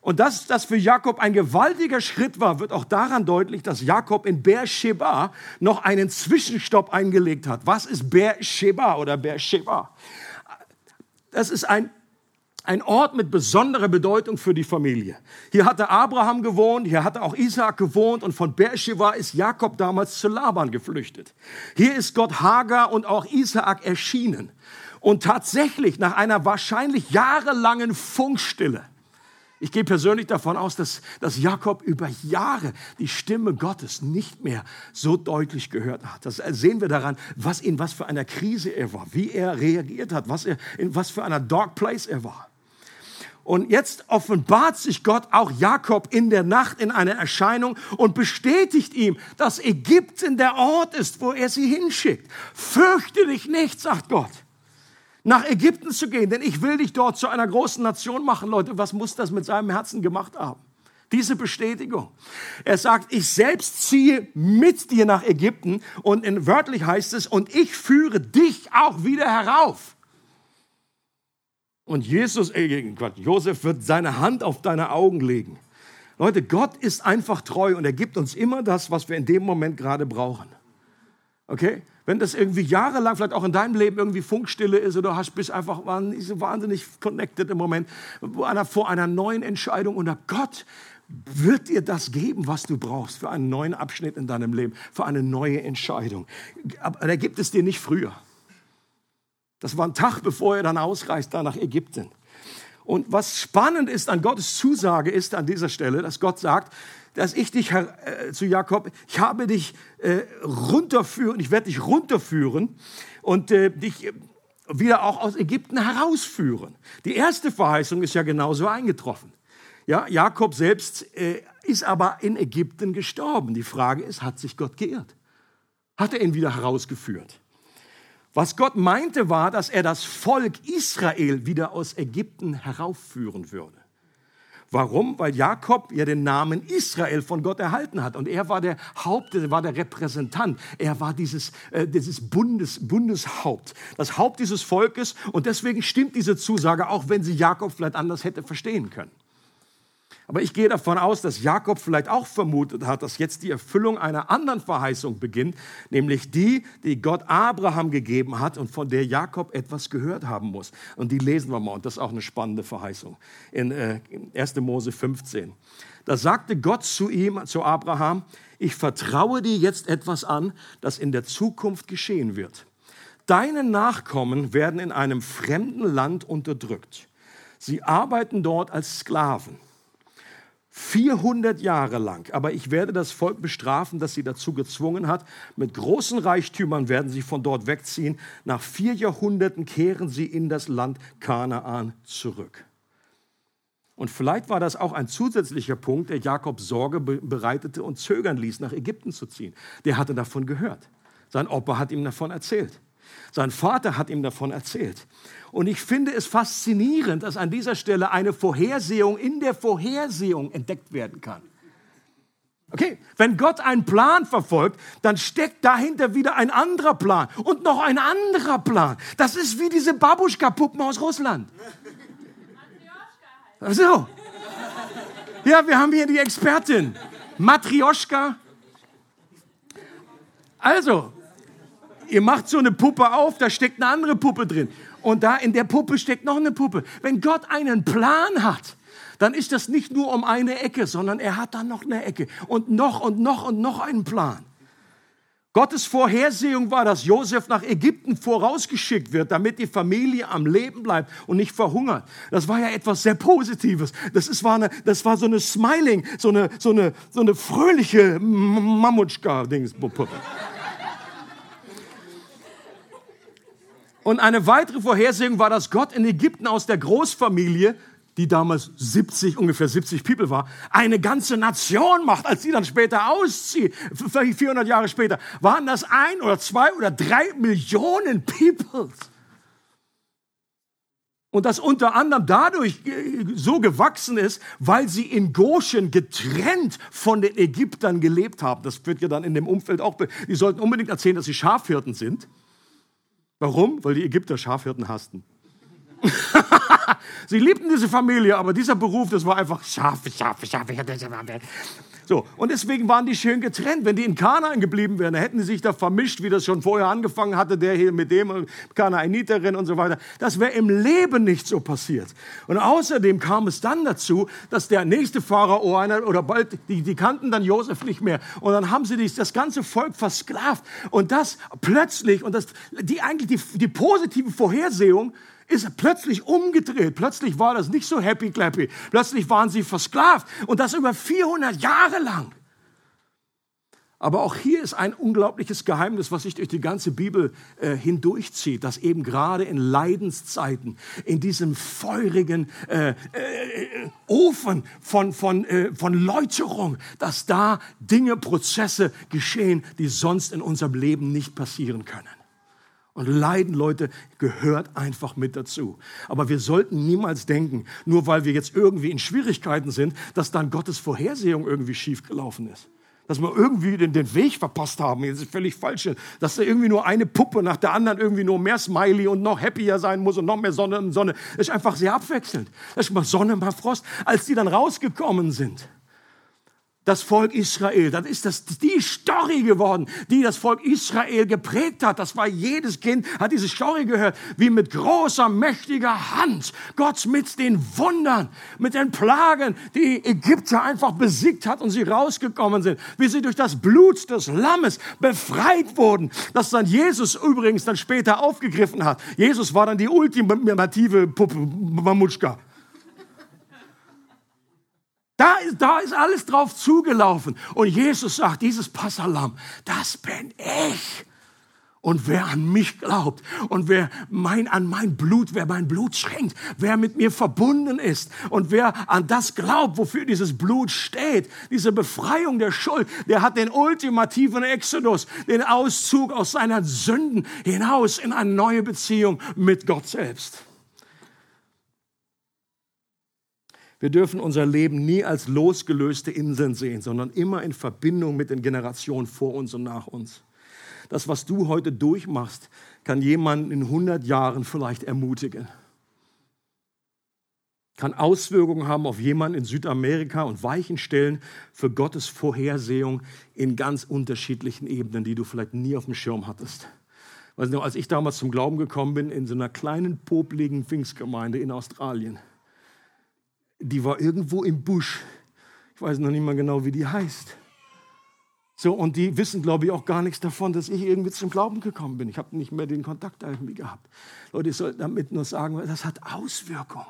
Und dass das für Jakob ein gewaltiger Schritt war, wird auch daran deutlich, dass Jakob in Beersheba noch einen Zwischenstopp eingelegt hat. Was ist Beersheba oder Beersheba? Das ist ein ein Ort mit besonderer Bedeutung für die Familie. Hier hatte Abraham gewohnt, hier hatte auch Isaac gewohnt und von Beersheba ist Jakob damals zu Laban geflüchtet. Hier ist Gott Hagar und auch Isaac erschienen. Und tatsächlich nach einer wahrscheinlich jahrelangen Funkstille ich gehe persönlich davon aus, dass, dass Jakob über Jahre die Stimme Gottes nicht mehr so deutlich gehört hat. Das sehen wir daran, was in was für einer Krise er war, wie er reagiert hat, was er, in was für einer dark place er war. Und jetzt offenbart sich Gott auch Jakob in der Nacht in einer Erscheinung und bestätigt ihm, dass Ägypten der Ort ist, wo er sie hinschickt. Fürchte dich nicht, sagt Gott, nach Ägypten zu gehen, denn ich will dich dort zu einer großen Nation machen. Leute, was muss das mit seinem Herzen gemacht haben? Diese Bestätigung. Er sagt, ich selbst ziehe mit dir nach Ägypten und in wörtlich heißt es, und ich führe dich auch wieder herauf. Und Jesus, äh, Gott, Josef wird seine Hand auf deine Augen legen. Leute, Gott ist einfach treu und er gibt uns immer das, was wir in dem Moment gerade brauchen. Okay? Wenn das irgendwie jahrelang, vielleicht auch in deinem Leben irgendwie Funkstille ist oder hast, bist einfach wahnsinnig connected im Moment, vor einer neuen Entscheidung und Gott wird dir das geben, was du brauchst für einen neuen Abschnitt in deinem Leben, für eine neue Entscheidung. Aber er gibt es dir nicht früher. Das war ein Tag, bevor er dann ausreist, da nach Ägypten. Und was spannend ist an Gottes Zusage ist an dieser Stelle, dass Gott sagt, dass ich dich äh, zu Jakob, ich habe dich äh, runterführen, ich werde dich runterführen und äh, dich wieder auch aus Ägypten herausführen. Die erste Verheißung ist ja genauso eingetroffen. Ja, Jakob selbst äh, ist aber in Ägypten gestorben. Die Frage ist, hat sich Gott geirrt? Hat er ihn wieder herausgeführt? Was Gott meinte war, dass er das Volk Israel wieder aus Ägypten heraufführen würde. Warum? Weil Jakob ja den Namen Israel von Gott erhalten hat. Und er war der Haupt, er war der Repräsentant. Er war dieses, äh, dieses Bundes, Bundeshaupt, das Haupt dieses Volkes. Und deswegen stimmt diese Zusage, auch wenn sie Jakob vielleicht anders hätte verstehen können. Aber ich gehe davon aus, dass Jakob vielleicht auch vermutet hat, dass jetzt die Erfüllung einer anderen Verheißung beginnt, nämlich die, die Gott Abraham gegeben hat und von der Jakob etwas gehört haben muss. Und die lesen wir mal, und das ist auch eine spannende Verheißung in äh, 1. Mose 15. Da sagte Gott zu ihm, zu Abraham, ich vertraue dir jetzt etwas an, das in der Zukunft geschehen wird. Deine Nachkommen werden in einem fremden Land unterdrückt. Sie arbeiten dort als Sklaven. 400 Jahre lang. Aber ich werde das Volk bestrafen, das sie dazu gezwungen hat. Mit großen Reichtümern werden sie von dort wegziehen. Nach vier Jahrhunderten kehren sie in das Land Kanaan zurück. Und vielleicht war das auch ein zusätzlicher Punkt, der Jakob Sorge bereitete und zögern ließ, nach Ägypten zu ziehen. Der hatte davon gehört. Sein Opa hat ihm davon erzählt. Sein Vater hat ihm davon erzählt. Und ich finde es faszinierend, dass an dieser Stelle eine Vorhersehung in der Vorhersehung entdeckt werden kann. Okay, wenn Gott einen Plan verfolgt, dann steckt dahinter wieder ein anderer Plan und noch ein anderer Plan. Das ist wie diese Babuschka-Puppen aus Russland. So. Ja, wir haben hier die Expertin. Matrioschka. Also, ihr macht so eine Puppe auf, da steckt eine andere Puppe drin. Und da in der Puppe steckt noch eine Puppe. Wenn Gott einen Plan hat, dann ist das nicht nur um eine Ecke, sondern er hat dann noch eine Ecke und noch und noch und noch einen Plan. Gottes Vorhersehung war, dass Josef nach Ägypten vorausgeschickt wird, damit die Familie am Leben bleibt und nicht verhungert. Das war ja etwas sehr Positives. Das, ist, war, eine, das war so eine Smiling, so eine, so eine, so eine fröhliche Mammutschka-Dingspuppe. Und eine weitere Vorhersehung war, dass Gott in Ägypten aus der Großfamilie die damals 70, ungefähr 70 People war, eine ganze Nation macht, als sie dann später auszieht, 400 Jahre später, waren das ein oder zwei oder drei Millionen Peoples. Und das unter anderem dadurch äh, so gewachsen ist, weil sie in Goshen getrennt von den Ägyptern gelebt haben. Das wird ja dann in dem Umfeld auch, die sollten unbedingt erzählen, dass sie Schafhirten sind. Warum? Weil die Ägypter Schafhirten hassten. Sie liebten diese Familie, aber dieser Beruf, das war einfach Schafe, Schafe, Schafe. So, und deswegen waren die schön getrennt. Wenn die in Kanaan geblieben wären, hätten sie sich da vermischt, wie das schon vorher angefangen hatte, der hier mit dem Kanaaniterin und so weiter. Das wäre im Leben nicht so passiert. Und außerdem kam es dann dazu, dass der nächste Pharao einer, oder bald, die, die kannten dann Josef nicht mehr. Und dann haben sie das ganze Volk versklavt. Und das plötzlich, und das, die eigentlich die, die positive Vorhersehung, ist plötzlich umgedreht. Plötzlich war das nicht so happy clappy. Plötzlich waren sie versklavt und das über 400 Jahre lang. Aber auch hier ist ein unglaubliches Geheimnis, was sich durch die ganze Bibel äh, hindurchzieht, dass eben gerade in Leidenszeiten, in diesem feurigen äh, äh, Ofen von, von, äh, von Läuterung, dass da Dinge, Prozesse geschehen, die sonst in unserem Leben nicht passieren können. Und Leiden, Leute, gehört einfach mit dazu. Aber wir sollten niemals denken, nur weil wir jetzt irgendwie in Schwierigkeiten sind, dass dann Gottes Vorhersehung irgendwie schiefgelaufen ist. Dass wir irgendwie den, den Weg verpasst haben. Das ist völlig falsch. Dass da irgendwie nur eine Puppe nach der anderen irgendwie nur mehr Smiley und noch happier sein muss und noch mehr Sonne und Sonne. Das ist einfach sehr abwechselnd. Das ist mal Sonne, mal Frost. Als die dann rausgekommen sind, das Volk Israel. Das ist das, die Story geworden, die das Volk Israel geprägt hat. Das war jedes Kind, hat diese Story gehört, wie mit großer, mächtiger Hand Gott mit den Wundern, mit den Plagen, die Ägypter einfach besiegt hat und sie rausgekommen sind, wie sie durch das Blut des Lammes befreit wurden, das dann Jesus übrigens dann später aufgegriffen hat. Jesus war dann die ultimative Puppe, Mamutschka. Da ist, da ist alles drauf zugelaufen. Und Jesus sagt, dieses Passalam, das bin ich. Und wer an mich glaubt und wer mein, an mein Blut, wer mein Blut schenkt, wer mit mir verbunden ist und wer an das glaubt, wofür dieses Blut steht, diese Befreiung der Schuld, der hat den ultimativen Exodus, den Auszug aus seinen Sünden hinaus in eine neue Beziehung mit Gott selbst. Wir dürfen unser Leben nie als losgelöste Inseln sehen, sondern immer in Verbindung mit den Generationen vor uns und nach uns. Das, was du heute durchmachst, kann jemanden in 100 Jahren vielleicht ermutigen. kann Auswirkungen haben auf jemanden in Südamerika und Weichen stellen für Gottes Vorhersehung in ganz unterschiedlichen Ebenen, die du vielleicht nie auf dem Schirm hattest. Weißt du, als ich damals zum Glauben gekommen bin, in so einer kleinen, popligen Pfingstgemeinde in Australien, die war irgendwo im Busch. Ich weiß noch nicht mal genau, wie die heißt. So, und die wissen, glaube ich, auch gar nichts davon, dass ich irgendwie zum Glauben gekommen bin. Ich habe nicht mehr den Kontakt irgendwie gehabt. Leute, ich soll damit nur sagen, das hat Auswirkungen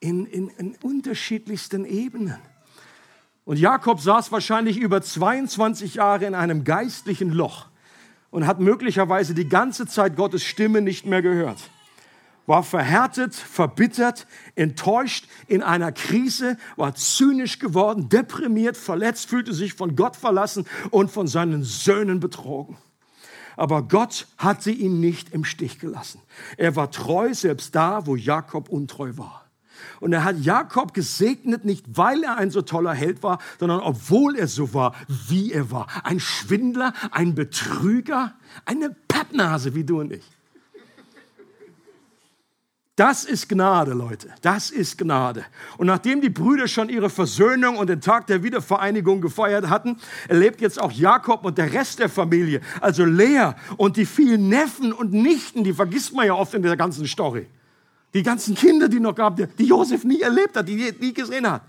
in, in, in unterschiedlichsten Ebenen. Und Jakob saß wahrscheinlich über 22 Jahre in einem geistlichen Loch und hat möglicherweise die ganze Zeit Gottes Stimme nicht mehr gehört. War verhärtet, verbittert, enttäuscht, in einer Krise, war zynisch geworden, deprimiert, verletzt, fühlte sich von Gott verlassen und von seinen Söhnen betrogen. Aber Gott hatte ihn nicht im Stich gelassen. Er war treu, selbst da, wo Jakob untreu war. Und er hat Jakob gesegnet, nicht weil er ein so toller Held war, sondern obwohl er so war, wie er war. Ein Schwindler, ein Betrüger, eine Pappnase wie du und ich. Das ist Gnade, Leute. Das ist Gnade. Und nachdem die Brüder schon ihre Versöhnung und den Tag der Wiedervereinigung gefeiert hatten, erlebt jetzt auch Jakob und der Rest der Familie, also Lea und die vielen Neffen und Nichten, die vergisst man ja oft in der ganzen Story. Die ganzen Kinder, die noch gab, die Josef nie erlebt hat, die nie gesehen hat.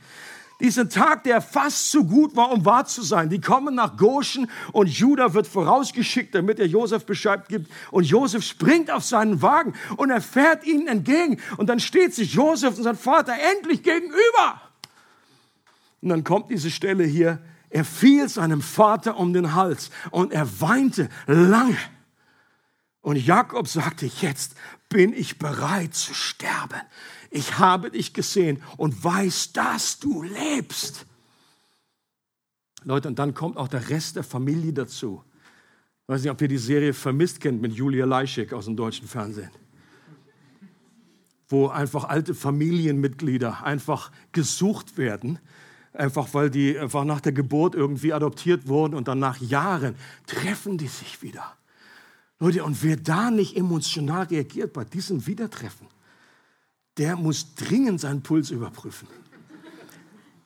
Diesen Tag, der fast zu gut war, um wahr zu sein. Die kommen nach Goshen und Judah wird vorausgeschickt, damit er Josef Bescheid gibt. Und Josef springt auf seinen Wagen und er fährt ihnen entgegen. Und dann steht sich Josef und sein Vater endlich gegenüber. Und dann kommt diese Stelle hier. Er fiel seinem Vater um den Hals und er weinte lange. Und Jakob sagte, jetzt bin ich bereit zu sterben. Ich habe dich gesehen und weiß, dass du lebst. Leute, und dann kommt auch der Rest der Familie dazu. Ich weiß nicht, ob ihr die Serie Vermisst kennt mit Julia Leischek aus dem deutschen Fernsehen. Wo einfach alte Familienmitglieder einfach gesucht werden, einfach weil die einfach nach der Geburt irgendwie adoptiert wurden und dann nach Jahren treffen die sich wieder. Leute, und wer da nicht emotional reagiert bei diesem Wiedertreffen, der muss dringend seinen Puls überprüfen.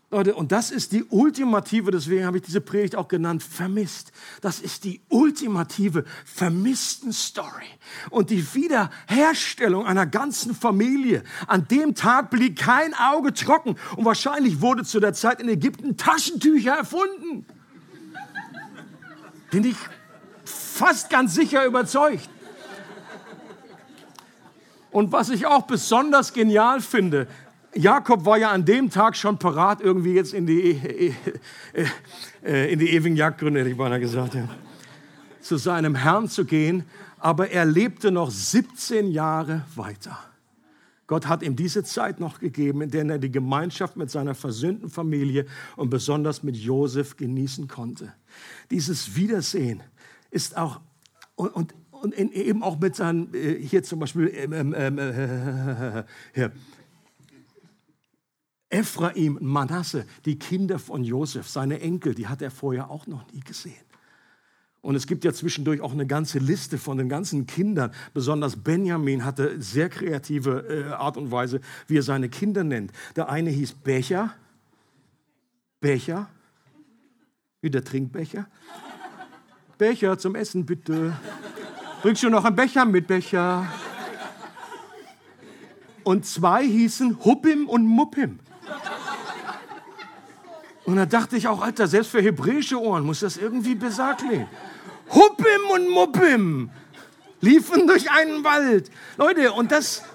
Leute, und das ist die ultimative, deswegen habe ich diese Predigt auch genannt, vermisst. Das ist die ultimative vermissten Story. Und die Wiederherstellung einer ganzen Familie. An dem Tag blieb kein Auge trocken. Und wahrscheinlich wurde zu der Zeit in Ägypten Taschentücher erfunden. Bin ich fast ganz sicher überzeugt. Und was ich auch besonders genial finde, Jakob war ja an dem Tag schon parat, irgendwie jetzt in die, äh, äh, in die ewigen Jagdgründe, hätte ich beinahe gesagt, ja, zu seinem Herrn zu gehen. Aber er lebte noch 17 Jahre weiter. Gott hat ihm diese Zeit noch gegeben, in der er die Gemeinschaft mit seiner versöhnten Familie und besonders mit Josef genießen konnte. Dieses Wiedersehen ist auch, und, und, und eben auch mit seinen, äh, hier zum Beispiel, ähm, ähm, äh, hier, Ephraim, Manasse, die Kinder von Josef, seine Enkel, die hat er vorher auch noch nie gesehen. Und es gibt ja zwischendurch auch eine ganze Liste von den ganzen Kindern. Besonders Benjamin hatte sehr kreative äh, Art und Weise, wie er seine Kinder nennt. Der eine hieß Becher, Becher, wie der Trinkbecher. Becher zum Essen, bitte. Bringst du noch einen Becher mit, Becher? Und zwei hießen Huppim und Muppim. Und da dachte ich auch, Alter, selbst für hebräische Ohren muss das irgendwie klingen. Huppim und Muppim liefen durch einen Wald. Leute, und das,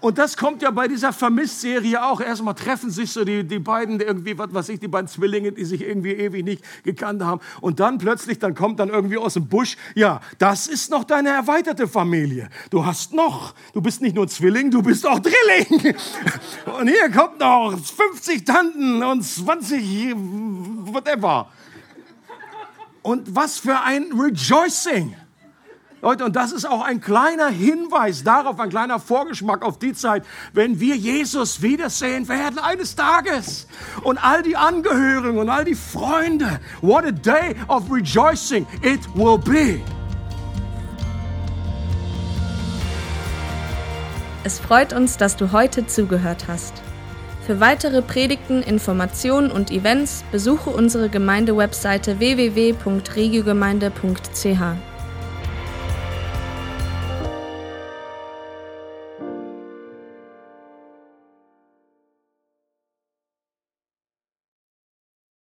und das kommt ja bei dieser Vermisst-Serie auch. Erstmal treffen sich so die, die beiden, irgendwie, was weiß ich, die beiden Zwillinge, die sich irgendwie ewig nicht gekannt haben. Und dann plötzlich, dann kommt dann irgendwie aus dem Busch, ja, das ist noch deine erweiterte Familie. Du hast noch, du bist nicht nur Zwilling, du bist auch Drilling. Und hier kommt noch 50 Tanten und 20 whatever. Und was für ein Rejoicing. Leute, und das ist auch ein kleiner Hinweis darauf, ein kleiner Vorgeschmack auf die Zeit, wenn wir Jesus wiedersehen werden eines Tages. Und all die Angehörigen und all die Freunde, what a day of rejoicing it will be. Es freut uns, dass du heute zugehört hast. Für weitere Predigten, Informationen und Events besuche unsere Gemeindewebseite www.regiogemeinde.ch.